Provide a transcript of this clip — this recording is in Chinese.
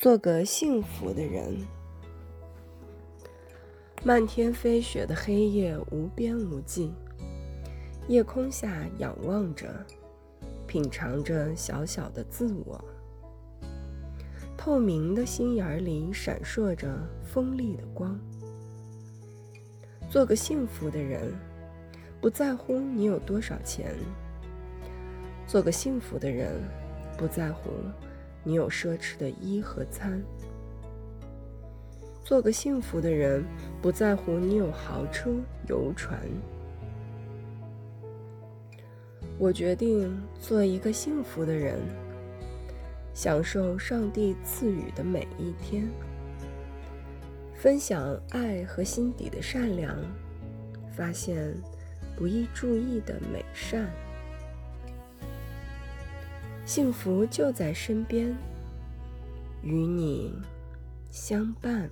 做个幸福的人。漫天飞雪的黑夜无边无际，夜空下仰望着，品尝着小小的自我。透明的心眼里闪烁着锋利的光。做个幸福的人，不在乎你有多少钱。做个幸福的人，不在乎。你有奢侈的衣和餐，做个幸福的人，不在乎你有豪车、游船。我决定做一个幸福的人，享受上帝赐予的每一天，分享爱和心底的善良，发现不易注意的美善。幸福就在身边，与你相伴。